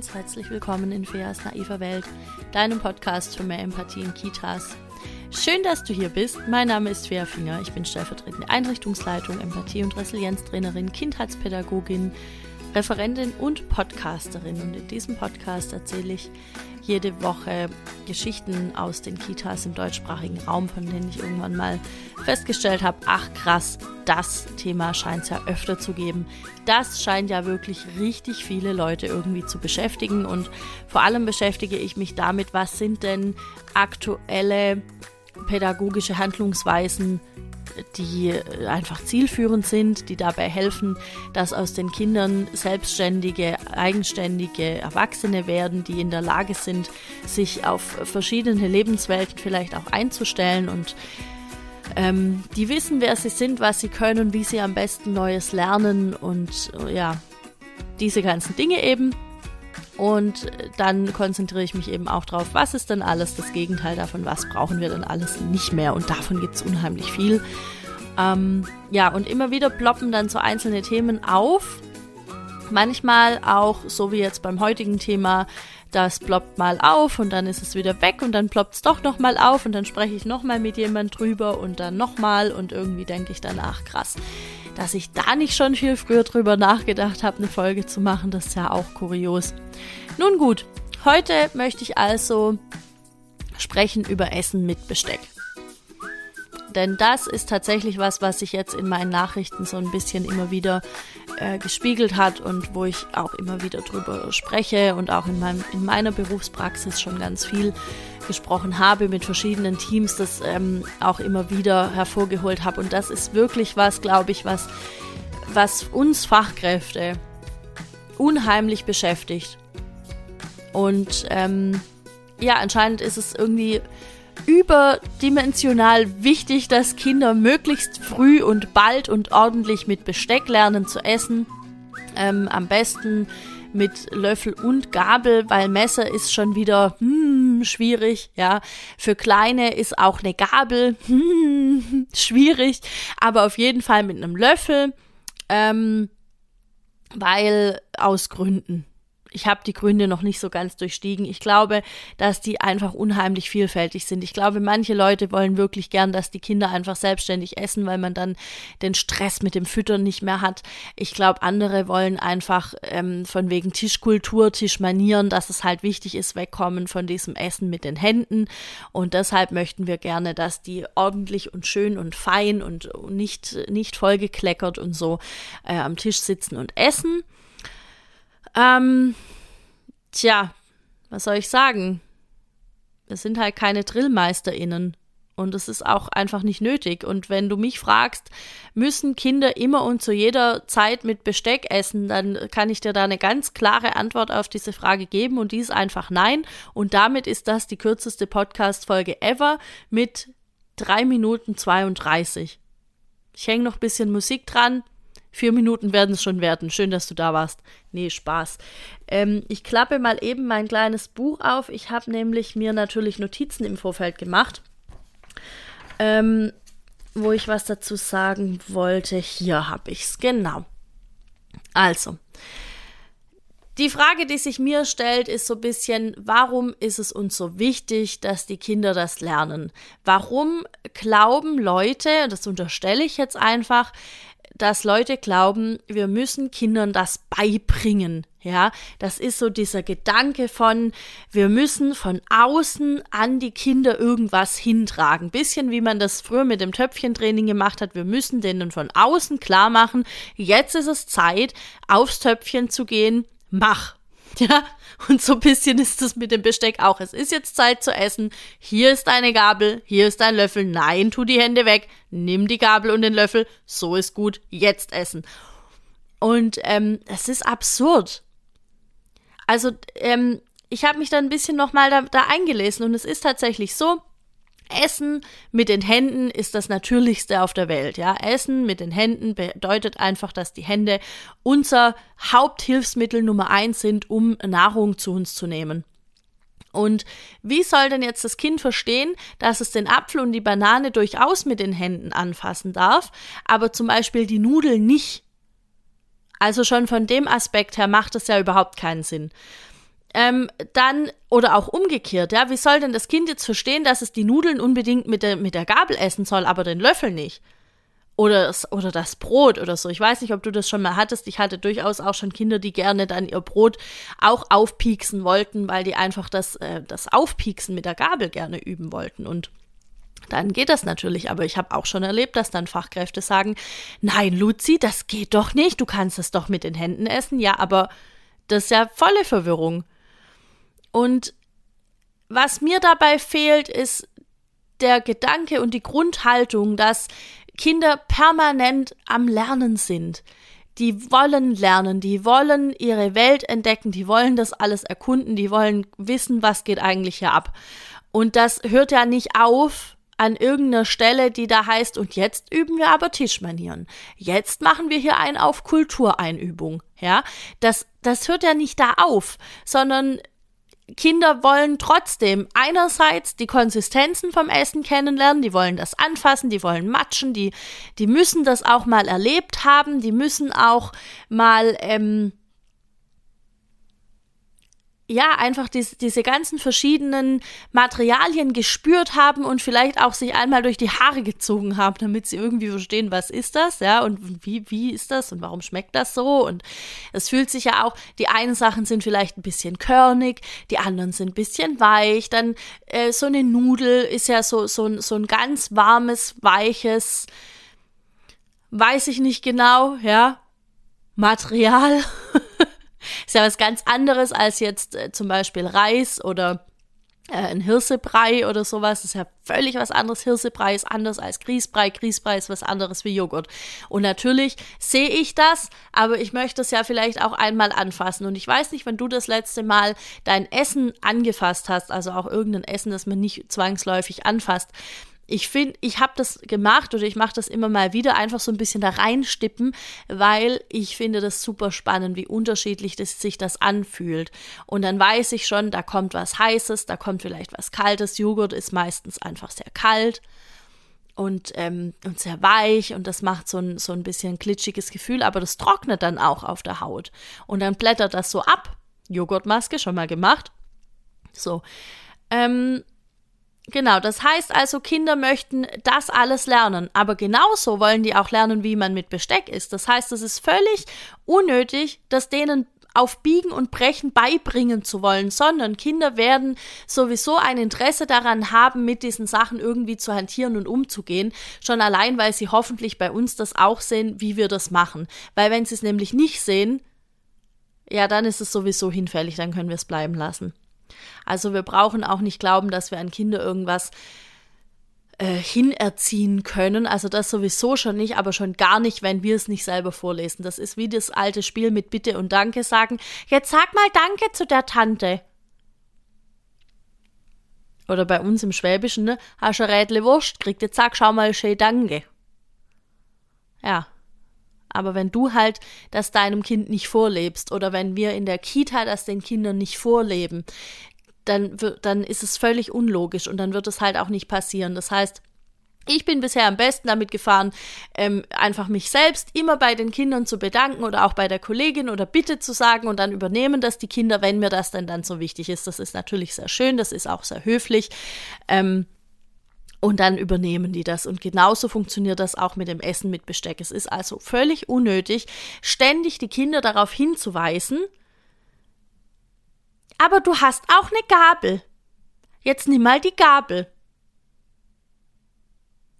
ganz herzlich willkommen in Feas naiver Welt, deinem Podcast für mehr Empathie in Kitas. Schön, dass du hier bist. Mein Name ist Fea Finger. Ich bin stellvertretende Einrichtungsleitung, Empathie- und Resilienztrainerin, Kindheitspädagogin, Referentin und Podcasterin. Und in diesem Podcast erzähle ich jede Woche Geschichten aus den Kitas im deutschsprachigen Raum, von denen ich irgendwann mal festgestellt habe, ach krass, das Thema scheint es ja öfter zu geben. Das scheint ja wirklich richtig viele Leute irgendwie zu beschäftigen und vor allem beschäftige ich mich damit, was sind denn aktuelle pädagogische Handlungsweisen, die einfach zielführend sind, die dabei helfen, dass aus den Kindern selbstständige, eigenständige Erwachsene werden, die in der Lage sind, sich auf verschiedene Lebenswelten vielleicht auch einzustellen und ähm, die wissen, wer sie sind, was sie können, wie sie am besten Neues lernen und ja, diese ganzen Dinge eben. Und dann konzentriere ich mich eben auch drauf, was ist denn alles das Gegenteil davon, was brauchen wir denn alles nicht mehr. Und davon gibt es unheimlich viel. Ähm, ja, und immer wieder ploppen dann so einzelne Themen auf. Manchmal auch, so wie jetzt beim heutigen Thema, das ploppt mal auf und dann ist es wieder weg und dann ploppt es doch nochmal auf und dann spreche ich nochmal mit jemand drüber und dann nochmal und irgendwie denke ich danach, krass dass ich da nicht schon viel früher drüber nachgedacht habe, eine Folge zu machen, das ist ja auch kurios. Nun gut, heute möchte ich also sprechen über Essen mit Besteck. Denn das ist tatsächlich was, was sich jetzt in meinen Nachrichten so ein bisschen immer wieder äh, gespiegelt hat und wo ich auch immer wieder drüber spreche und auch in, meinem, in meiner Berufspraxis schon ganz viel gesprochen habe mit verschiedenen Teams, das ähm, auch immer wieder hervorgeholt habe. Und das ist wirklich was, glaube ich, was, was uns Fachkräfte unheimlich beschäftigt. Und ähm, ja, anscheinend ist es irgendwie überdimensional wichtig, dass Kinder möglichst früh und bald und ordentlich mit Besteck lernen zu essen. Ähm, am besten mit Löffel und Gabel, weil Messer ist schon wieder hm, schwierig, ja. Für Kleine ist auch eine Gabel hm, schwierig, aber auf jeden Fall mit einem Löffel, ähm, weil aus Gründen ich habe die Gründe noch nicht so ganz durchstiegen. Ich glaube, dass die einfach unheimlich vielfältig sind. Ich glaube, manche Leute wollen wirklich gern, dass die Kinder einfach selbstständig essen, weil man dann den Stress mit dem Füttern nicht mehr hat. Ich glaube, andere wollen einfach ähm, von wegen Tischkultur, Tischmanieren, dass es halt wichtig ist, wegkommen von diesem Essen mit den Händen. Und deshalb möchten wir gerne, dass die ordentlich und schön und fein und nicht, nicht vollgekleckert und so äh, am Tisch sitzen und essen. Ähm, tja, was soll ich sagen? Wir sind halt keine DrillmeisterInnen. Und es ist auch einfach nicht nötig. Und wenn du mich fragst, müssen Kinder immer und zu jeder Zeit mit Besteck essen, dann kann ich dir da eine ganz klare Antwort auf diese Frage geben. Und die ist einfach nein. Und damit ist das die kürzeste Podcast-Folge ever mit 3 Minuten 32. Ich hänge noch ein bisschen Musik dran. Vier Minuten werden es schon werden. Schön, dass du da warst. Nee, Spaß. Ähm, ich klappe mal eben mein kleines Buch auf. Ich habe nämlich mir natürlich Notizen im Vorfeld gemacht, ähm, wo ich was dazu sagen wollte. Hier habe ich es, genau. Also, die Frage, die sich mir stellt, ist so ein bisschen, warum ist es uns so wichtig, dass die Kinder das lernen? Warum glauben Leute, das unterstelle ich jetzt einfach, dass Leute glauben, wir müssen Kindern das beibringen. Ja, das ist so dieser Gedanke von, wir müssen von außen an die Kinder irgendwas hintragen. Bisschen wie man das früher mit dem Töpfchentraining gemacht hat. Wir müssen denen von außen klar machen, jetzt ist es Zeit, aufs Töpfchen zu gehen. Mach. Ja, und so ein bisschen ist es mit dem Besteck auch. Es ist jetzt Zeit zu essen. Hier ist deine Gabel, hier ist dein Löffel. Nein, tu die Hände weg. Nimm die Gabel und den Löffel. So ist gut. Jetzt essen. Und ähm, es ist absurd. Also, ähm, ich habe mich dann ein bisschen nochmal da, da eingelesen und es ist tatsächlich so, Essen mit den Händen ist das Natürlichste auf der Welt. Ja, Essen mit den Händen bedeutet einfach, dass die Hände unser Haupthilfsmittel Nummer eins sind, um Nahrung zu uns zu nehmen. Und wie soll denn jetzt das Kind verstehen, dass es den Apfel und die Banane durchaus mit den Händen anfassen darf, aber zum Beispiel die Nudeln nicht? Also schon von dem Aspekt her macht es ja überhaupt keinen Sinn. Ähm, dann, oder auch umgekehrt, ja, wie soll denn das Kind jetzt verstehen, dass es die Nudeln unbedingt mit der, mit der Gabel essen soll, aber den Löffel nicht? Oder das, oder das Brot oder so. Ich weiß nicht, ob du das schon mal hattest. Ich hatte durchaus auch schon Kinder, die gerne dann ihr Brot auch aufpieksen wollten, weil die einfach das, äh, das Aufpieksen mit der Gabel gerne üben wollten. Und dann geht das natürlich. Aber ich habe auch schon erlebt, dass dann Fachkräfte sagen, nein, Luzi, das geht doch nicht. Du kannst es doch mit den Händen essen. Ja, aber das ist ja volle Verwirrung. Und was mir dabei fehlt, ist der Gedanke und die Grundhaltung, dass Kinder permanent am Lernen sind. Die wollen lernen, die wollen ihre Welt entdecken, die wollen das alles erkunden, die wollen wissen, was geht eigentlich hier ab. Und das hört ja nicht auf an irgendeiner Stelle, die da heißt, und jetzt üben wir aber Tischmanieren. Jetzt machen wir hier ein auf Kultureinübung. Ja, das, das hört ja nicht da auf, sondern Kinder wollen trotzdem einerseits die Konsistenzen vom Essen kennenlernen, die wollen das anfassen, die wollen matschen, die, die müssen das auch mal erlebt haben, die müssen auch mal ähm, ja, einfach diese, diese ganzen verschiedenen Materialien gespürt haben und vielleicht auch sich einmal durch die Haare gezogen haben, damit sie irgendwie verstehen, was ist das, ja, und wie, wie ist das und warum schmeckt das so und es fühlt sich ja auch, die einen Sachen sind vielleicht ein bisschen körnig, die anderen sind ein bisschen weich, dann äh, so eine Nudel ist ja so, so, so ein ganz warmes, weiches, weiß ich nicht genau, ja, Material. Ist ja was ganz anderes als jetzt äh, zum Beispiel Reis oder äh, ein Hirsebrei oder sowas. Das ist ja völlig was anderes. Hirsebrei ist anders als Grießbrei. Grießbrei ist was anderes wie Joghurt. Und natürlich sehe ich das, aber ich möchte es ja vielleicht auch einmal anfassen. Und ich weiß nicht, wenn du das letzte Mal dein Essen angefasst hast, also auch irgendein Essen, das man nicht zwangsläufig anfasst ich finde, ich habe das gemacht oder ich mache das immer mal wieder, einfach so ein bisschen da reinstippen, weil ich finde das super spannend, wie unterschiedlich das, sich das anfühlt. Und dann weiß ich schon, da kommt was Heißes, da kommt vielleicht was Kaltes. Joghurt ist meistens einfach sehr kalt und, ähm, und sehr weich und das macht so ein, so ein bisschen glitschiges Gefühl, aber das trocknet dann auch auf der Haut. Und dann blättert das so ab. Joghurtmaske schon mal gemacht. So. Ähm, Genau, das heißt also, Kinder möchten das alles lernen, aber genauso wollen die auch lernen, wie man mit Besteck isst. Das heißt, es ist völlig unnötig, dass denen auf Biegen und Brechen beibringen zu wollen, sondern Kinder werden sowieso ein Interesse daran haben, mit diesen Sachen irgendwie zu hantieren und umzugehen, schon allein, weil sie hoffentlich bei uns das auch sehen, wie wir das machen. Weil wenn sie es nämlich nicht sehen, ja, dann ist es sowieso hinfällig, dann können wir es bleiben lassen. Also wir brauchen auch nicht glauben, dass wir an Kinder irgendwas äh, hinerziehen können. Also das sowieso schon nicht, aber schon gar nicht, wenn wir es nicht selber vorlesen. Das ist wie das alte Spiel mit Bitte und Danke sagen. Jetzt sag mal Danke zu der Tante. Oder bei uns im Schwäbischen, ne? Hast du Rädle Wurst gekriegt, jetzt sag schau mal schön Danke. Ja, aber wenn du halt das deinem Kind nicht vorlebst oder wenn wir in der Kita das den Kindern nicht vorleben, dann, dann ist es völlig unlogisch und dann wird es halt auch nicht passieren. Das heißt, ich bin bisher am besten damit gefahren, ähm, einfach mich selbst immer bei den Kindern zu bedanken oder auch bei der Kollegin oder Bitte zu sagen und dann übernehmen das die Kinder, wenn mir das denn dann so wichtig ist. Das ist natürlich sehr schön, das ist auch sehr höflich. Ähm, und dann übernehmen die das. Und genauso funktioniert das auch mit dem Essen mit Besteck. Es ist also völlig unnötig, ständig die Kinder darauf hinzuweisen, aber du hast auch eine Gabel. Jetzt nimm mal die Gabel.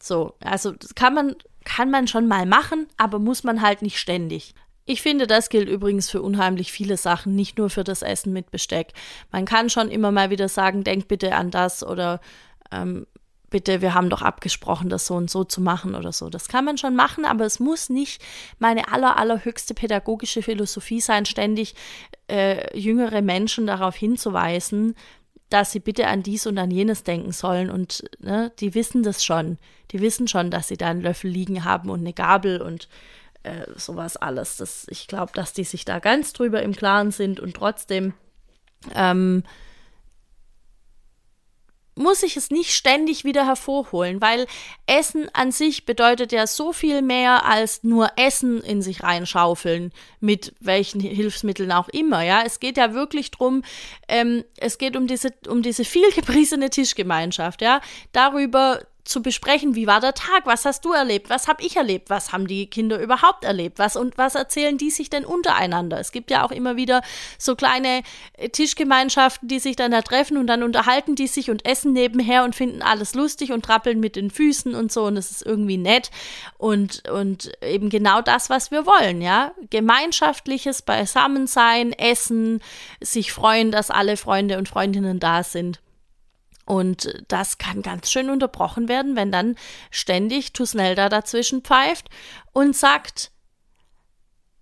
So, also das kann man, kann man schon mal machen, aber muss man halt nicht ständig. Ich finde, das gilt übrigens für unheimlich viele Sachen, nicht nur für das Essen mit Besteck. Man kann schon immer mal wieder sagen, denk bitte an das oder ähm, bitte, wir haben doch abgesprochen, das so und so zu machen oder so. Das kann man schon machen, aber es muss nicht meine aller, allerhöchste pädagogische Philosophie sein, ständig äh, jüngere Menschen darauf hinzuweisen, dass sie bitte an dies und an jenes denken sollen. Und ne, die wissen das schon. Die wissen schon, dass sie da einen Löffel liegen haben und eine Gabel und äh, sowas alles. Das, ich glaube, dass die sich da ganz drüber im Klaren sind und trotzdem ähm, muss ich es nicht ständig wieder hervorholen, weil Essen an sich bedeutet ja so viel mehr als nur Essen in sich reinschaufeln, mit welchen Hilfsmitteln auch immer, ja. Es geht ja wirklich drum, ähm, es geht um diese, um diese viel gepriesene Tischgemeinschaft, ja. Darüber zu besprechen, wie war der Tag, was hast du erlebt, was habe ich erlebt, was haben die Kinder überhaupt erlebt, was und was erzählen die sich denn untereinander. Es gibt ja auch immer wieder so kleine äh, Tischgemeinschaften, die sich dann da treffen und dann unterhalten die sich und essen nebenher und finden alles lustig und trappeln mit den Füßen und so und das ist irgendwie nett und und eben genau das, was wir wollen, ja, gemeinschaftliches Beisammensein, Essen, sich freuen, dass alle Freunde und Freundinnen da sind. Und das kann ganz schön unterbrochen werden, wenn dann ständig Tusnelda dazwischen pfeift und sagt,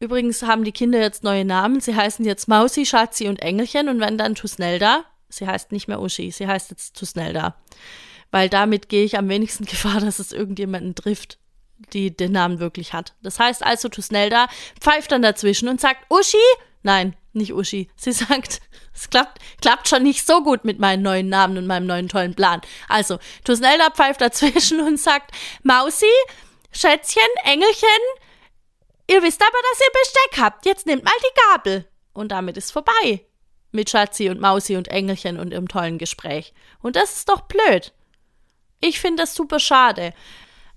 übrigens haben die Kinder jetzt neue Namen, sie heißen jetzt Mausi, Schatzi und Engelchen. Und wenn dann Tusnelda, sie heißt nicht mehr Uschi, sie heißt jetzt Tusnelda, weil damit gehe ich am wenigsten Gefahr, dass es irgendjemanden trifft, die den Namen wirklich hat. Das heißt also, Tusnelda pfeift dann dazwischen und sagt, Uschi, nein, nicht Uschi. Sie sagt, es klappt, klappt schon nicht so gut mit meinem neuen Namen und meinem neuen tollen Plan. Also, Tusnelda pfeift dazwischen und sagt, Mausi, Schätzchen, Engelchen, ihr wisst aber, dass ihr Besteck habt. Jetzt nehmt mal die Gabel. Und damit ist vorbei. Mit Schatzi und Mausi und Engelchen und ihrem tollen Gespräch. Und das ist doch blöd. Ich finde das super schade.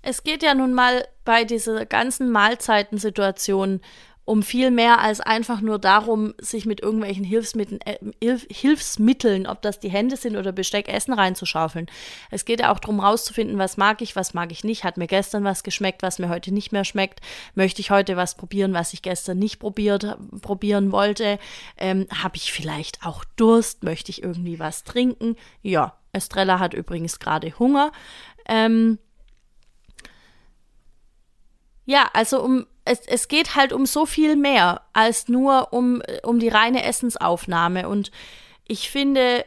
Es geht ja nun mal bei dieser ganzen Mahlzeitensituation um viel mehr als einfach nur darum, sich mit irgendwelchen Hilfsmitteln, äh, Hilfsmitteln, ob das die Hände sind oder Besteck, Essen reinzuschaufeln. Es geht ja auch darum, rauszufinden, was mag ich, was mag ich nicht. Hat mir gestern was geschmeckt, was mir heute nicht mehr schmeckt? Möchte ich heute was probieren, was ich gestern nicht probiert, probieren wollte? Ähm, Habe ich vielleicht auch Durst? Möchte ich irgendwie was trinken? Ja, Estrella hat übrigens gerade Hunger. Ähm, ja, also um es, es geht halt um so viel mehr als nur um, um die reine Essensaufnahme. Und ich finde,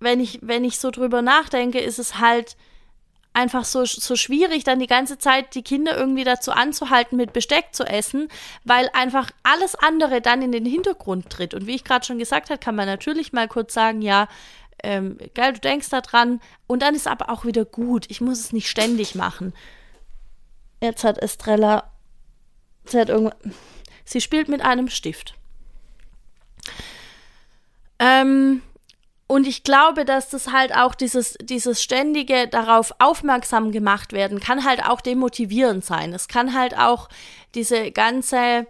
wenn ich, wenn ich so drüber nachdenke, ist es halt einfach so, so schwierig, dann die ganze Zeit die Kinder irgendwie dazu anzuhalten, mit Besteck zu essen, weil einfach alles andere dann in den Hintergrund tritt. Und wie ich gerade schon gesagt habe, kann man natürlich mal kurz sagen, ja, ähm, geil, du denkst da dran. Und dann ist aber auch wieder gut. Ich muss es nicht ständig machen. Jetzt hat Estrella Sie hat. Sie spielt mit einem Stift. Ähm, und ich glaube, dass das halt auch dieses, dieses ständige darauf aufmerksam gemacht werden, kann halt auch demotivierend sein. Es kann halt auch diese ganze,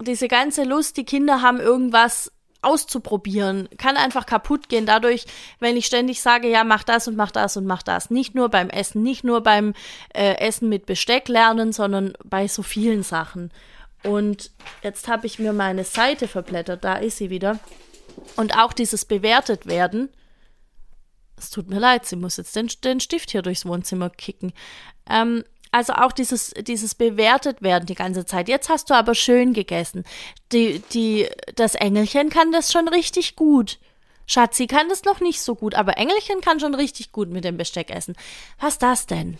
diese ganze Lust, die Kinder haben, irgendwas auszuprobieren, kann einfach kaputt gehen dadurch, wenn ich ständig sage, ja, mach das und mach das und mach das. Nicht nur beim Essen, nicht nur beim äh, Essen mit Besteck lernen, sondern bei so vielen Sachen. Und jetzt habe ich mir meine Seite verblättert, da ist sie wieder. Und auch dieses bewertet werden. Es tut mir leid, sie muss jetzt den, den Stift hier durchs Wohnzimmer kicken. Ähm, also auch dieses, dieses bewertet werden die ganze Zeit. Jetzt hast du aber schön gegessen. Die, die, das Engelchen kann das schon richtig gut. Schatzi kann das noch nicht so gut, aber Engelchen kann schon richtig gut mit dem Besteck essen. Was das denn?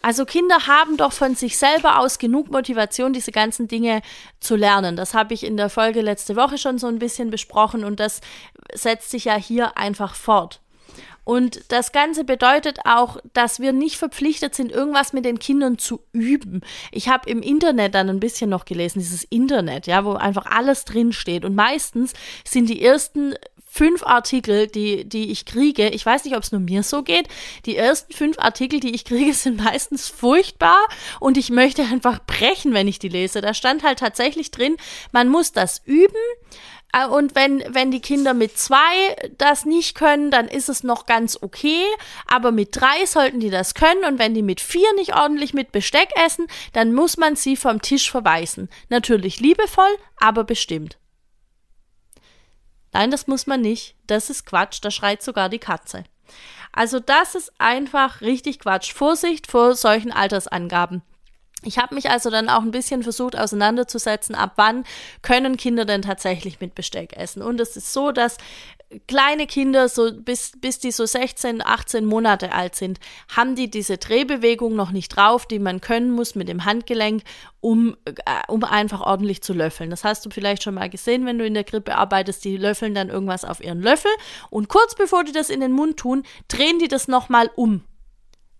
Also Kinder haben doch von sich selber aus genug Motivation, diese ganzen Dinge zu lernen. Das habe ich in der Folge letzte Woche schon so ein bisschen besprochen und das setzt sich ja hier einfach fort. Und das Ganze bedeutet auch, dass wir nicht verpflichtet sind, irgendwas mit den Kindern zu üben. Ich habe im Internet dann ein bisschen noch gelesen, dieses Internet, ja, wo einfach alles drinsteht. Und meistens sind die ersten fünf Artikel, die, die ich kriege, ich weiß nicht, ob es nur mir so geht, die ersten fünf Artikel, die ich kriege, sind meistens furchtbar und ich möchte einfach brechen, wenn ich die lese. Da stand halt tatsächlich drin, man muss das üben, und wenn, wenn die Kinder mit zwei das nicht können, dann ist es noch ganz okay. Aber mit drei sollten die das können. Und wenn die mit vier nicht ordentlich mit Besteck essen, dann muss man sie vom Tisch verweisen. Natürlich liebevoll, aber bestimmt. Nein, das muss man nicht. Das ist Quatsch. Da schreit sogar die Katze. Also das ist einfach richtig Quatsch. Vorsicht vor solchen Altersangaben. Ich habe mich also dann auch ein bisschen versucht auseinanderzusetzen, ab wann können Kinder denn tatsächlich mit Besteck essen. Und es ist so, dass kleine Kinder, so bis, bis die so 16, 18 Monate alt sind, haben die diese Drehbewegung noch nicht drauf, die man können muss mit dem Handgelenk, um, äh, um einfach ordentlich zu löffeln. Das hast du vielleicht schon mal gesehen, wenn du in der Krippe arbeitest, die löffeln dann irgendwas auf ihren Löffel und kurz bevor die das in den Mund tun, drehen die das nochmal um.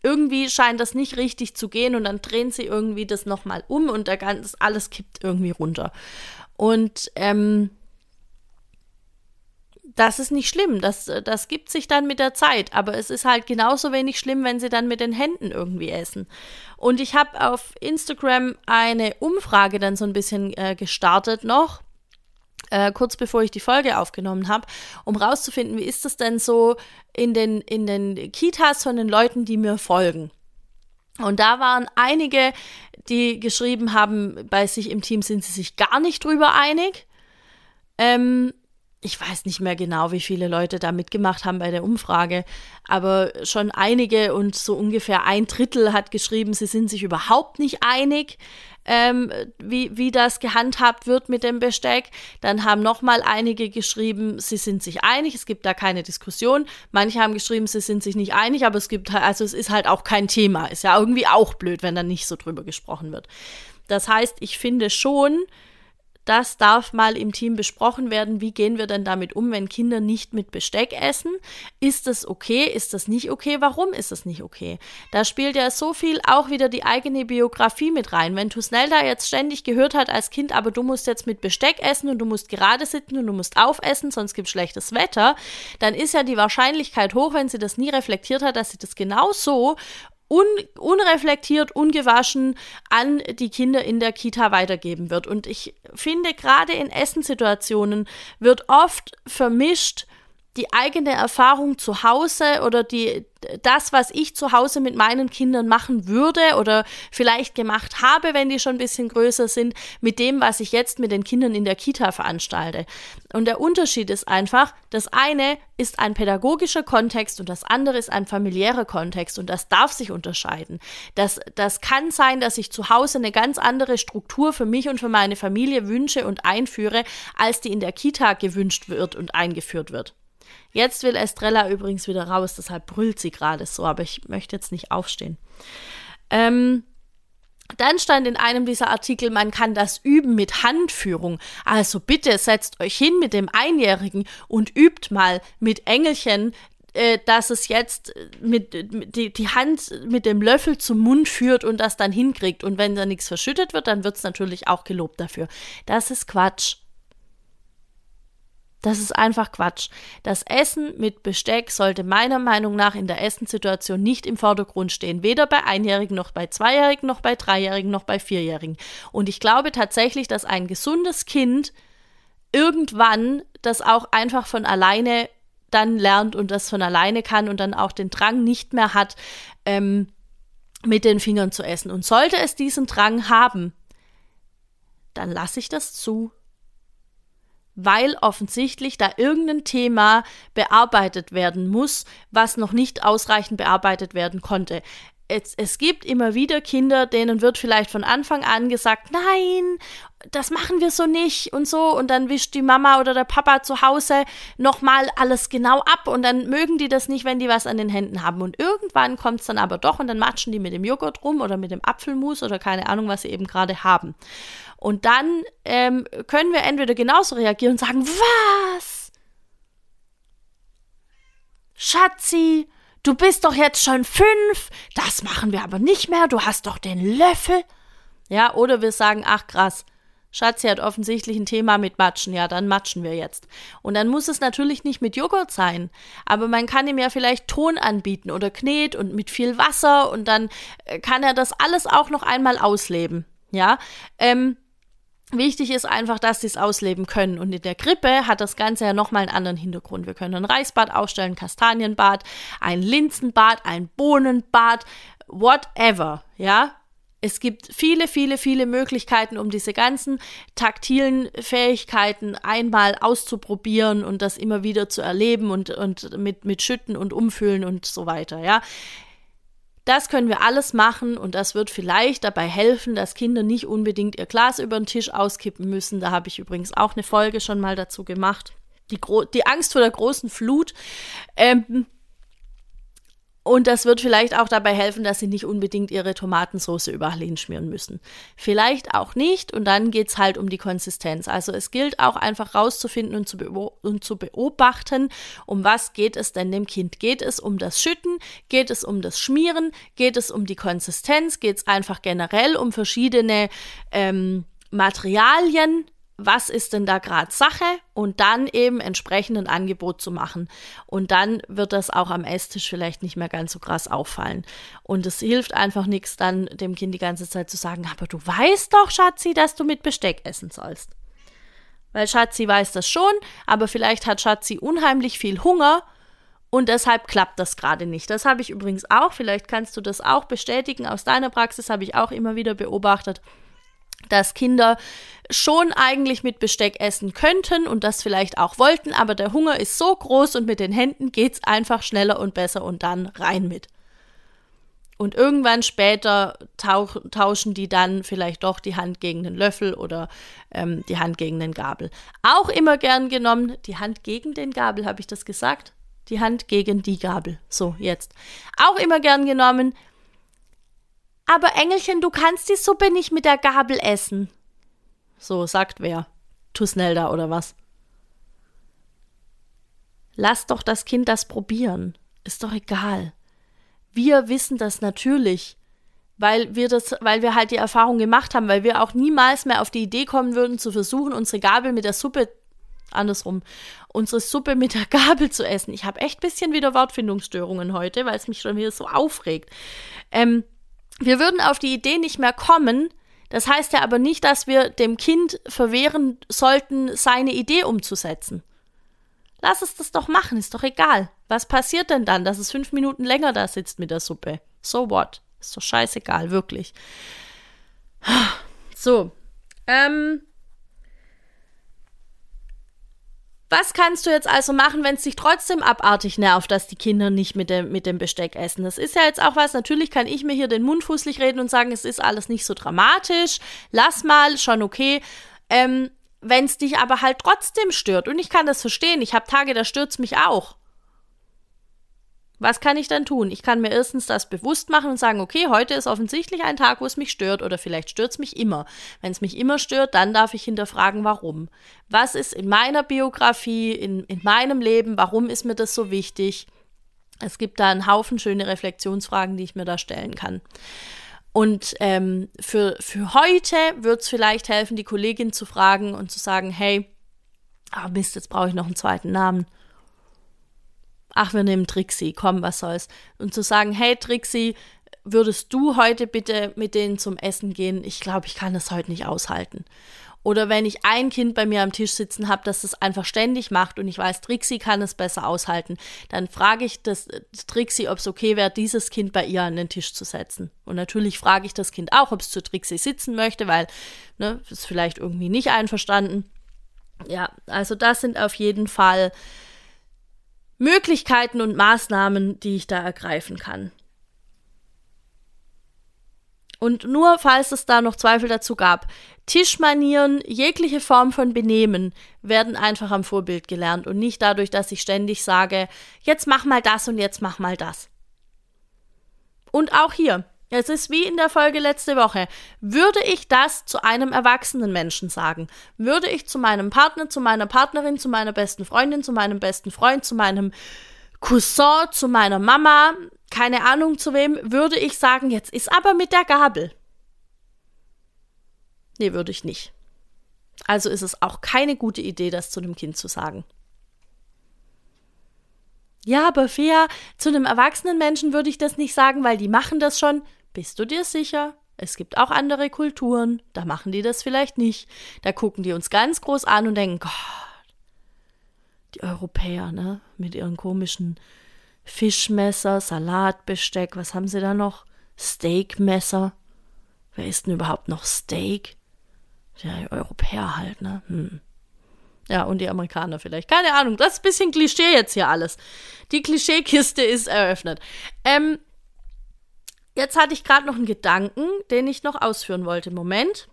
Irgendwie scheint das nicht richtig zu gehen und dann drehen sie irgendwie das nochmal um und der ganze, alles kippt irgendwie runter. Und ähm, das ist nicht schlimm. Das, das gibt sich dann mit der Zeit. Aber es ist halt genauso wenig schlimm, wenn sie dann mit den Händen irgendwie essen. Und ich habe auf Instagram eine Umfrage dann so ein bisschen äh, gestartet noch. Äh, kurz bevor ich die Folge aufgenommen habe, um rauszufinden, wie ist das denn so in den, in den Kitas von den Leuten, die mir folgen. Und da waren einige, die geschrieben haben, bei sich im Team sind sie sich gar nicht drüber einig. Ähm, ich weiß nicht mehr genau, wie viele Leute da mitgemacht haben bei der Umfrage, aber schon einige und so ungefähr ein Drittel hat geschrieben, sie sind sich überhaupt nicht einig, ähm, wie, wie das gehandhabt wird mit dem Besteck. Dann haben nochmal einige geschrieben, sie sind sich einig, es gibt da keine Diskussion. Manche haben geschrieben, sie sind sich nicht einig, aber es gibt, also es ist halt auch kein Thema. Ist ja irgendwie auch blöd, wenn da nicht so drüber gesprochen wird. Das heißt, ich finde schon, das darf mal im Team besprochen werden. Wie gehen wir denn damit um, wenn Kinder nicht mit Besteck essen? Ist das okay? Ist das nicht okay? Warum ist das nicht okay? Da spielt ja so viel auch wieder die eigene Biografie mit rein. Wenn Tusnelda jetzt ständig gehört hat als Kind, aber du musst jetzt mit Besteck essen und du musst gerade sitzen und du musst aufessen, sonst gibt es schlechtes Wetter, dann ist ja die Wahrscheinlichkeit hoch, wenn sie das nie reflektiert hat, dass sie das genau so un unreflektiert, ungewaschen an die Kinder in der Kita weitergeben wird. Und ich finde, gerade in Essenssituationen wird oft vermischt, die eigene Erfahrung zu Hause oder die, das, was ich zu Hause mit meinen Kindern machen würde oder vielleicht gemacht habe, wenn die schon ein bisschen größer sind, mit dem, was ich jetzt mit den Kindern in der Kita veranstalte. Und der Unterschied ist einfach, das eine ist ein pädagogischer Kontext und das andere ist ein familiärer Kontext und das darf sich unterscheiden. Das, das kann sein, dass ich zu Hause eine ganz andere Struktur für mich und für meine Familie wünsche und einführe, als die in der Kita gewünscht wird und eingeführt wird. Jetzt will Estrella übrigens wieder raus, deshalb brüllt sie gerade so, aber ich möchte jetzt nicht aufstehen. Ähm, dann stand in einem dieser Artikel, man kann das üben mit Handführung. Also bitte setzt euch hin mit dem Einjährigen und übt mal mit Engelchen, äh, dass es jetzt mit, mit die, die Hand mit dem Löffel zum Mund führt und das dann hinkriegt. Und wenn da nichts verschüttet wird, dann wird es natürlich auch gelobt dafür. Das ist Quatsch. Das ist einfach Quatsch. Das Essen mit Besteck sollte meiner Meinung nach in der Essenssituation nicht im Vordergrund stehen. Weder bei Einjährigen noch bei Zweijährigen noch bei Dreijährigen noch bei Vierjährigen. Und ich glaube tatsächlich, dass ein gesundes Kind irgendwann das auch einfach von alleine dann lernt und das von alleine kann und dann auch den Drang nicht mehr hat, ähm, mit den Fingern zu essen. Und sollte es diesen Drang haben, dann lasse ich das zu weil offensichtlich da irgendein Thema bearbeitet werden muss, was noch nicht ausreichend bearbeitet werden konnte. Es, es, gibt immer wieder Kinder, denen wird vielleicht von Anfang an gesagt, nein, das machen wir so nicht und so und dann wischt die Mama oder der Papa zu Hause nochmal alles genau ab und dann mögen die das nicht, wenn die was an den Händen haben und irgendwann kommt es dann aber doch und dann matschen die mit dem Joghurt rum oder mit dem Apfelmus oder keine Ahnung, was sie eben gerade haben. Und dann ähm, können wir entweder genauso reagieren und sagen, was? Schatzi, du bist doch jetzt schon fünf, das machen wir aber nicht mehr, du hast doch den Löffel. Ja, oder wir sagen, ach krass, Schatzi hat offensichtlich ein Thema mit Matschen, ja, dann matschen wir jetzt. Und dann muss es natürlich nicht mit Joghurt sein, aber man kann ihm ja vielleicht Ton anbieten oder Knet und mit viel Wasser und dann äh, kann er das alles auch noch einmal ausleben. Ja, ähm, Wichtig ist einfach, dass sie es ausleben können. Und in der Grippe hat das Ganze ja nochmal einen anderen Hintergrund. Wir können ein Reisbad aufstellen, Kastanienbad, ein Linsenbad, ein Bohnenbad, whatever, ja. Es gibt viele, viele, viele Möglichkeiten, um diese ganzen taktilen Fähigkeiten einmal auszuprobieren und das immer wieder zu erleben und, und mit, mit Schütten und Umfüllen und so weiter, ja. Das können wir alles machen und das wird vielleicht dabei helfen, dass Kinder nicht unbedingt ihr Glas über den Tisch auskippen müssen. Da habe ich übrigens auch eine Folge schon mal dazu gemacht. die, die Angst vor der großen Flut. Ähm, und das wird vielleicht auch dabei helfen, dass sie nicht unbedingt ihre Tomatensauce überall hinschmieren müssen. Vielleicht auch nicht und dann geht's halt um die Konsistenz. Also es gilt auch einfach rauszufinden und zu, und zu beobachten, um was geht es denn dem Kind. Geht es um das Schütten? Geht es um das Schmieren? Geht es um die Konsistenz? Geht es einfach generell um verschiedene ähm, Materialien? Was ist denn da gerade Sache und dann eben entsprechend ein Angebot zu machen. Und dann wird das auch am Esstisch vielleicht nicht mehr ganz so krass auffallen. Und es hilft einfach nichts, dann dem Kind die ganze Zeit zu sagen, aber du weißt doch, Schatzi, dass du mit Besteck essen sollst. Weil Schatzi weiß das schon, aber vielleicht hat Schatzi unheimlich viel Hunger und deshalb klappt das gerade nicht. Das habe ich übrigens auch, vielleicht kannst du das auch bestätigen. Aus deiner Praxis habe ich auch immer wieder beobachtet dass Kinder schon eigentlich mit Besteck essen könnten und das vielleicht auch wollten, aber der Hunger ist so groß und mit den Händen geht's einfach schneller und besser und dann rein mit. Und irgendwann später tauch, tauschen die dann vielleicht doch die Hand gegen den Löffel oder ähm, die Hand gegen den Gabel. Auch immer gern genommen, die Hand gegen den Gabel, habe ich das gesagt? Die Hand gegen die Gabel. So, jetzt. Auch immer gern genommen, aber Engelchen, du kannst die Suppe nicht mit der Gabel essen. So, sagt wer. Tusnelda oder was? Lass doch das Kind das probieren. Ist doch egal. Wir wissen das natürlich, weil wir das, weil wir halt die Erfahrung gemacht haben, weil wir auch niemals mehr auf die Idee kommen würden, zu versuchen, unsere Gabel mit der Suppe andersrum, unsere Suppe mit der Gabel zu essen. Ich habe echt ein bisschen wieder Wortfindungsstörungen heute, weil es mich schon wieder so aufregt. Ähm, wir würden auf die Idee nicht mehr kommen. Das heißt ja aber nicht, dass wir dem Kind verwehren sollten, seine Idee umzusetzen. Lass es das doch machen, ist doch egal. Was passiert denn dann, dass es fünf Minuten länger da sitzt mit der Suppe? So what? Ist doch scheißegal, wirklich. So. Ähm, Was kannst du jetzt also machen, wenn es dich trotzdem abartig nervt, dass die Kinder nicht mit dem, mit dem Besteck essen? Das ist ja jetzt auch was, natürlich kann ich mir hier den Mund fußlich reden und sagen, es ist alles nicht so dramatisch, lass mal, schon okay. Ähm, wenn es dich aber halt trotzdem stört, und ich kann das verstehen, ich habe Tage, da stört es mich auch. Was kann ich dann tun? Ich kann mir erstens das bewusst machen und sagen, okay, heute ist offensichtlich ein Tag, wo es mich stört oder vielleicht stört es mich immer. Wenn es mich immer stört, dann darf ich hinterfragen, warum. Was ist in meiner Biografie, in, in meinem Leben, warum ist mir das so wichtig? Es gibt da einen Haufen schöne Reflexionsfragen, die ich mir da stellen kann. Und ähm, für, für heute wird es vielleicht helfen, die Kollegin zu fragen und zu sagen, hey, ah Mist, jetzt brauche ich noch einen zweiten Namen ach, wir nehmen Trixie, komm, was soll's. Und zu sagen, hey Trixie, würdest du heute bitte mit denen zum Essen gehen? Ich glaube, ich kann das heute nicht aushalten. Oder wenn ich ein Kind bei mir am Tisch sitzen habe, das es einfach ständig macht und ich weiß, Trixie kann es besser aushalten, dann frage ich das Trixie, ob es okay wäre, dieses Kind bei ihr an den Tisch zu setzen. Und natürlich frage ich das Kind auch, ob es zu Trixie sitzen möchte, weil ne, ist vielleicht irgendwie nicht einverstanden. Ja, also das sind auf jeden Fall Möglichkeiten und Maßnahmen, die ich da ergreifen kann. Und nur falls es da noch Zweifel dazu gab, Tischmanieren, jegliche Form von Benehmen werden einfach am Vorbild gelernt und nicht dadurch, dass ich ständig sage, jetzt mach mal das und jetzt mach mal das. Und auch hier, es ist wie in der Folge letzte Woche. Würde ich das zu einem erwachsenen Menschen sagen? Würde ich zu meinem Partner, zu meiner Partnerin, zu meiner besten Freundin, zu meinem besten Freund, zu meinem Cousin, zu meiner Mama, keine Ahnung zu wem, würde ich sagen, jetzt ist aber mit der Gabel. Nee, würde ich nicht. Also ist es auch keine gute Idee, das zu einem Kind zu sagen. Ja, aber Fea, zu einem erwachsenen Menschen würde ich das nicht sagen, weil die machen das schon. Bist du dir sicher? Es gibt auch andere Kulturen, da machen die das vielleicht nicht. Da gucken die uns ganz groß an und denken, Gott, die Europäer, ne? Mit ihren komischen Fischmesser, Salatbesteck, was haben sie da noch? Steakmesser. Wer isst denn überhaupt noch Steak? Ja, die Europäer halt, ne? Hm. Ja, und die Amerikaner vielleicht. Keine Ahnung, das ist ein bisschen Klischee jetzt hier alles. Die Klischeekiste ist eröffnet. Ähm, Jetzt hatte ich gerade noch einen Gedanken, den ich noch ausführen wollte. Moment.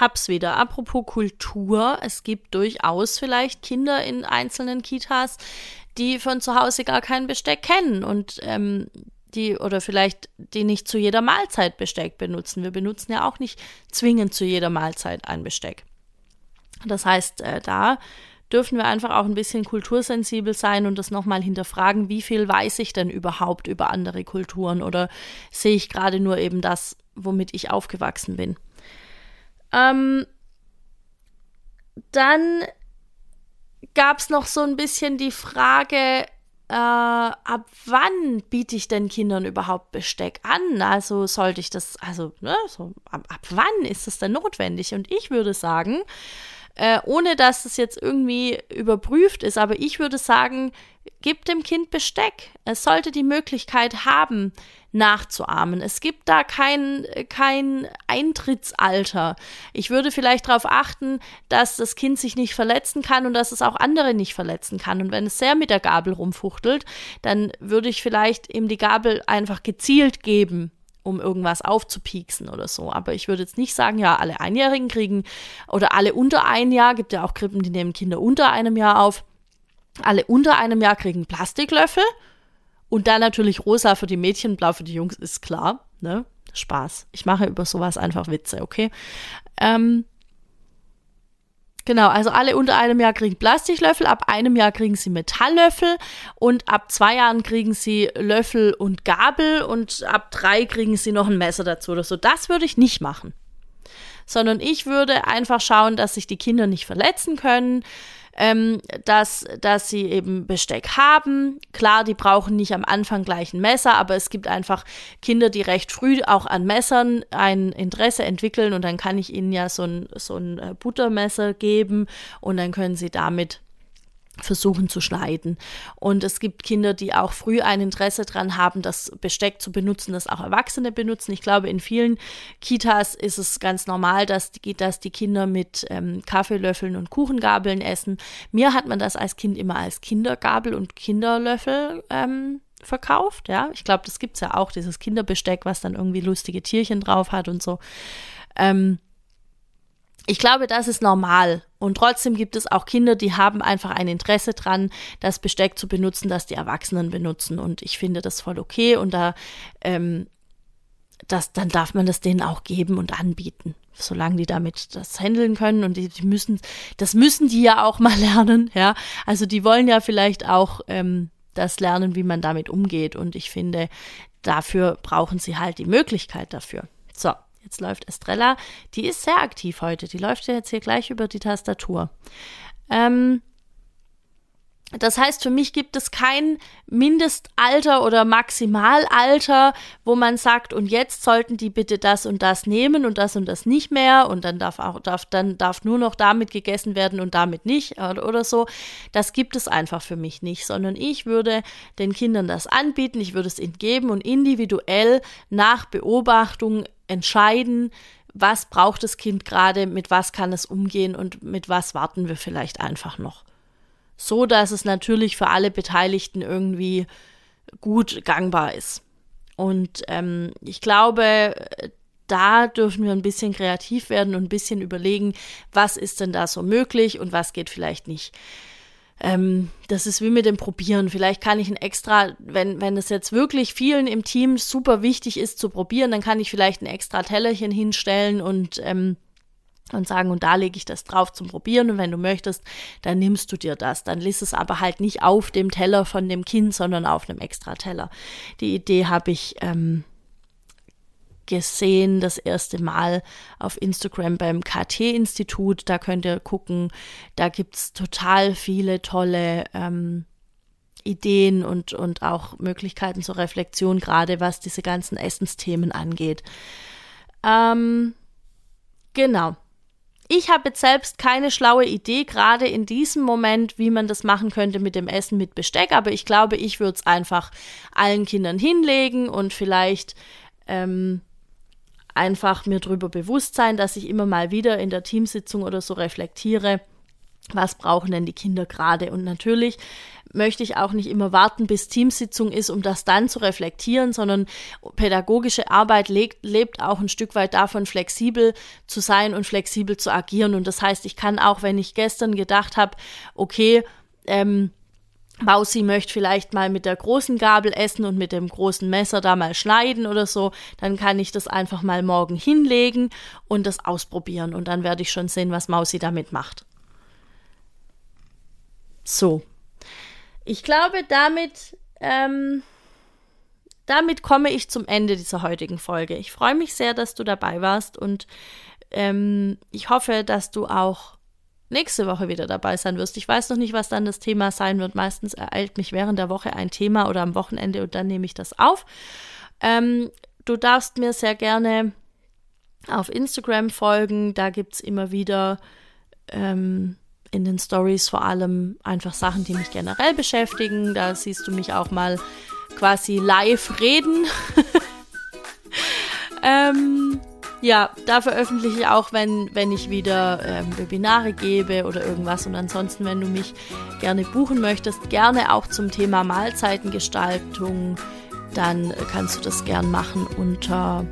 hab's wieder. Apropos Kultur, es gibt durchaus vielleicht Kinder in einzelnen Kitas, die von zu Hause gar kein Besteck kennen und ähm, die oder vielleicht die nicht zu jeder Mahlzeit Besteck benutzen. Wir benutzen ja auch nicht zwingend zu jeder Mahlzeit ein Besteck. Das heißt, äh, da dürfen wir einfach auch ein bisschen kultursensibel sein und das nochmal hinterfragen, wie viel weiß ich denn überhaupt über andere Kulturen oder sehe ich gerade nur eben das, womit ich aufgewachsen bin. Ähm, dann gab es noch so ein bisschen die Frage, äh, ab wann biete ich denn Kindern überhaupt Besteck an? Also sollte ich das, also ne, so, ab, ab wann ist das denn notwendig? Und ich würde sagen, äh, ohne dass es jetzt irgendwie überprüft ist, aber ich würde sagen, gib dem Kind Besteck. Es sollte die Möglichkeit haben, nachzuahmen. Es gibt da kein, kein Eintrittsalter. Ich würde vielleicht darauf achten, dass das Kind sich nicht verletzen kann und dass es auch andere nicht verletzen kann. Und wenn es sehr mit der Gabel rumfuchtelt, dann würde ich vielleicht ihm die Gabel einfach gezielt geben um irgendwas aufzupieksen oder so. Aber ich würde jetzt nicht sagen, ja, alle Einjährigen kriegen oder alle unter ein Jahr, gibt ja auch Krippen, die nehmen Kinder unter einem Jahr auf. Alle unter einem Jahr kriegen Plastiklöffel und dann natürlich rosa für die Mädchen, blau für die Jungs, ist klar. Ne? Spaß. Ich mache über sowas einfach Witze, okay? Ähm, Genau, also alle unter einem Jahr kriegen Plastiklöffel, ab einem Jahr kriegen sie Metalllöffel und ab zwei Jahren kriegen sie Löffel und Gabel und ab drei kriegen sie noch ein Messer dazu oder so. Das würde ich nicht machen. Sondern ich würde einfach schauen, dass sich die Kinder nicht verletzen können, ähm, dass, dass sie eben Besteck haben. Klar, die brauchen nicht am Anfang gleich ein Messer, aber es gibt einfach Kinder, die recht früh auch an Messern ein Interesse entwickeln und dann kann ich ihnen ja so ein, so ein äh, Buttermesser geben und dann können sie damit versuchen zu schneiden. Und es gibt Kinder, die auch früh ein Interesse daran haben, das Besteck zu benutzen, das auch Erwachsene benutzen. Ich glaube, in vielen Kitas ist es ganz normal, dass die, dass die Kinder mit ähm, Kaffeelöffeln und Kuchengabeln essen. Mir hat man das als Kind immer als Kindergabel und Kinderlöffel ähm, verkauft. Ja, ich glaube, das gibt es ja auch, dieses Kinderbesteck, was dann irgendwie lustige Tierchen drauf hat und so. Ähm, ich glaube, das ist normal. Und trotzdem gibt es auch Kinder, die haben einfach ein Interesse dran, das Besteck zu benutzen, das die Erwachsenen benutzen. Und ich finde das voll okay. Und da, ähm, das, dann darf man das denen auch geben und anbieten, solange die damit das handeln können. Und die, die müssen, das müssen die ja auch mal lernen. Ja, also die wollen ja vielleicht auch ähm, das lernen, wie man damit umgeht. Und ich finde, dafür brauchen sie halt die Möglichkeit dafür. So, Jetzt läuft Estrella. Die ist sehr aktiv heute. Die läuft ja jetzt hier gleich über die Tastatur. Ähm, das heißt, für mich gibt es kein Mindestalter oder Maximalalter, wo man sagt, und jetzt sollten die bitte das und das nehmen und das und das nicht mehr und dann darf auch, darf, dann darf nur noch damit gegessen werden und damit nicht oder, oder so. Das gibt es einfach für mich nicht, sondern ich würde den Kindern das anbieten, ich würde es ihnen geben und individuell nach Beobachtung entscheiden, was braucht das Kind gerade, mit was kann es umgehen und mit was warten wir vielleicht einfach noch. So dass es natürlich für alle Beteiligten irgendwie gut gangbar ist. Und ähm, ich glaube, da dürfen wir ein bisschen kreativ werden und ein bisschen überlegen, was ist denn da so möglich und was geht vielleicht nicht ähm, das ist wie mit dem Probieren. Vielleicht kann ich ein extra, wenn, wenn es jetzt wirklich vielen im Team super wichtig ist zu probieren, dann kann ich vielleicht ein extra Tellerchen hinstellen und, ähm, und sagen, und da lege ich das drauf zum Probieren. Und wenn du möchtest, dann nimmst du dir das. Dann liest es aber halt nicht auf dem Teller von dem Kind, sondern auf einem extra Teller. Die Idee habe ich ähm, gesehen, das erste Mal auf Instagram beim KT-Institut. Da könnt ihr gucken, da gibt es total viele tolle ähm, Ideen und, und auch Möglichkeiten zur Reflexion, gerade was diese ganzen Essensthemen angeht. Ähm, genau. Ich habe jetzt selbst keine schlaue Idee, gerade in diesem Moment, wie man das machen könnte mit dem Essen mit Besteck, aber ich glaube, ich würde es einfach allen Kindern hinlegen und vielleicht ähm, einfach mir darüber bewusst sein, dass ich immer mal wieder in der Teamsitzung oder so reflektiere, was brauchen denn die Kinder gerade? Und natürlich möchte ich auch nicht immer warten, bis Teamsitzung ist, um das dann zu reflektieren, sondern pädagogische Arbeit lebt, lebt auch ein Stück weit davon, flexibel zu sein und flexibel zu agieren. Und das heißt, ich kann auch, wenn ich gestern gedacht habe, okay, ähm, Mausi möchte vielleicht mal mit der großen Gabel essen und mit dem großen Messer da mal schneiden oder so, dann kann ich das einfach mal morgen hinlegen und das ausprobieren und dann werde ich schon sehen, was Mausi damit macht. So, ich glaube, damit, ähm, damit komme ich zum Ende dieser heutigen Folge. Ich freue mich sehr, dass du dabei warst und ähm, ich hoffe, dass du auch nächste Woche wieder dabei sein wirst. Ich weiß noch nicht, was dann das Thema sein wird. Meistens ereilt mich während der Woche ein Thema oder am Wochenende und dann nehme ich das auf. Ähm, du darfst mir sehr gerne auf Instagram folgen. Da gibt es immer wieder ähm, in den Stories vor allem einfach Sachen, die mich generell beschäftigen. Da siehst du mich auch mal quasi live reden. ähm, ja, da veröffentliche ich auch, wenn, wenn ich wieder ähm, Webinare gebe oder irgendwas. Und ansonsten, wenn du mich gerne buchen möchtest, gerne auch zum Thema Mahlzeitengestaltung, dann kannst du das gern machen unter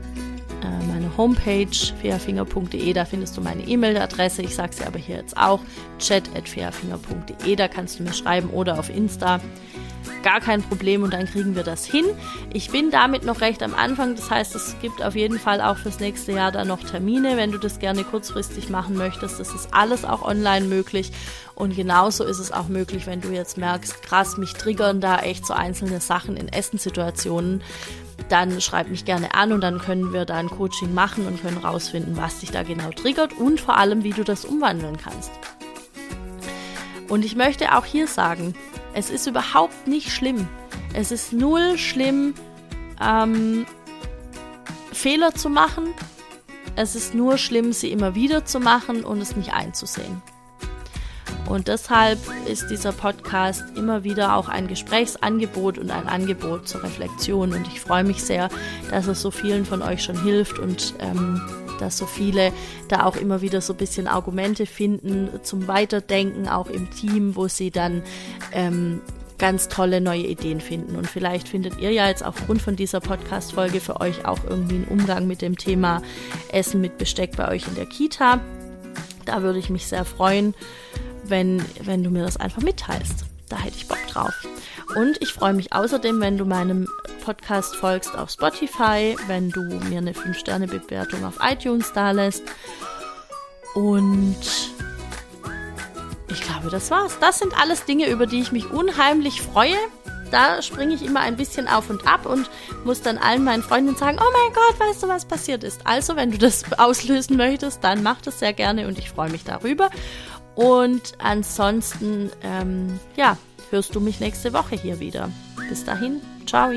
meine Homepage fairfinger.de, da findest du meine E-Mail-Adresse. Ich sage sie aber hier jetzt auch, chat.fairfinger.de, da kannst du mir schreiben oder auf Insta. Gar kein Problem und dann kriegen wir das hin. Ich bin damit noch recht am Anfang, das heißt, es gibt auf jeden Fall auch fürs nächste Jahr da noch Termine, wenn du das gerne kurzfristig machen möchtest. Das ist alles auch online möglich und genauso ist es auch möglich, wenn du jetzt merkst, krass, mich triggern da echt so einzelne Sachen in Essenssituationen dann schreib mich gerne an und dann können wir da ein Coaching machen und können rausfinden, was dich da genau triggert und vor allem, wie du das umwandeln kannst. Und ich möchte auch hier sagen, es ist überhaupt nicht schlimm. Es ist null schlimm, ähm, Fehler zu machen. Es ist nur schlimm, sie immer wieder zu machen und es nicht einzusehen. Und deshalb ist dieser Podcast immer wieder auch ein Gesprächsangebot und ein Angebot zur Reflexion. Und ich freue mich sehr, dass es so vielen von euch schon hilft und ähm, dass so viele da auch immer wieder so ein bisschen Argumente finden zum Weiterdenken, auch im Team, wo sie dann ähm, ganz tolle neue Ideen finden. Und vielleicht findet ihr ja jetzt aufgrund von dieser Podcast-Folge für euch auch irgendwie einen Umgang mit dem Thema Essen mit Besteck bei euch in der Kita. Da würde ich mich sehr freuen wenn, wenn du mir das einfach mitteilst. Da hätte ich Bock drauf. Und ich freue mich außerdem, wenn du meinem Podcast folgst auf Spotify, wenn du mir eine 5-Sterne-Bewertung auf iTunes da lässt. Und ich glaube, das war's. Das sind alles Dinge, über die ich mich unheimlich freue. Da springe ich immer ein bisschen auf und ab und muss dann allen meinen Freunden sagen, oh mein Gott, weißt du, was passiert ist. Also, wenn du das auslösen möchtest, dann mach das sehr gerne und ich freue mich darüber. Und ansonsten, ähm, ja, hörst du mich nächste Woche hier wieder. Bis dahin, ciao.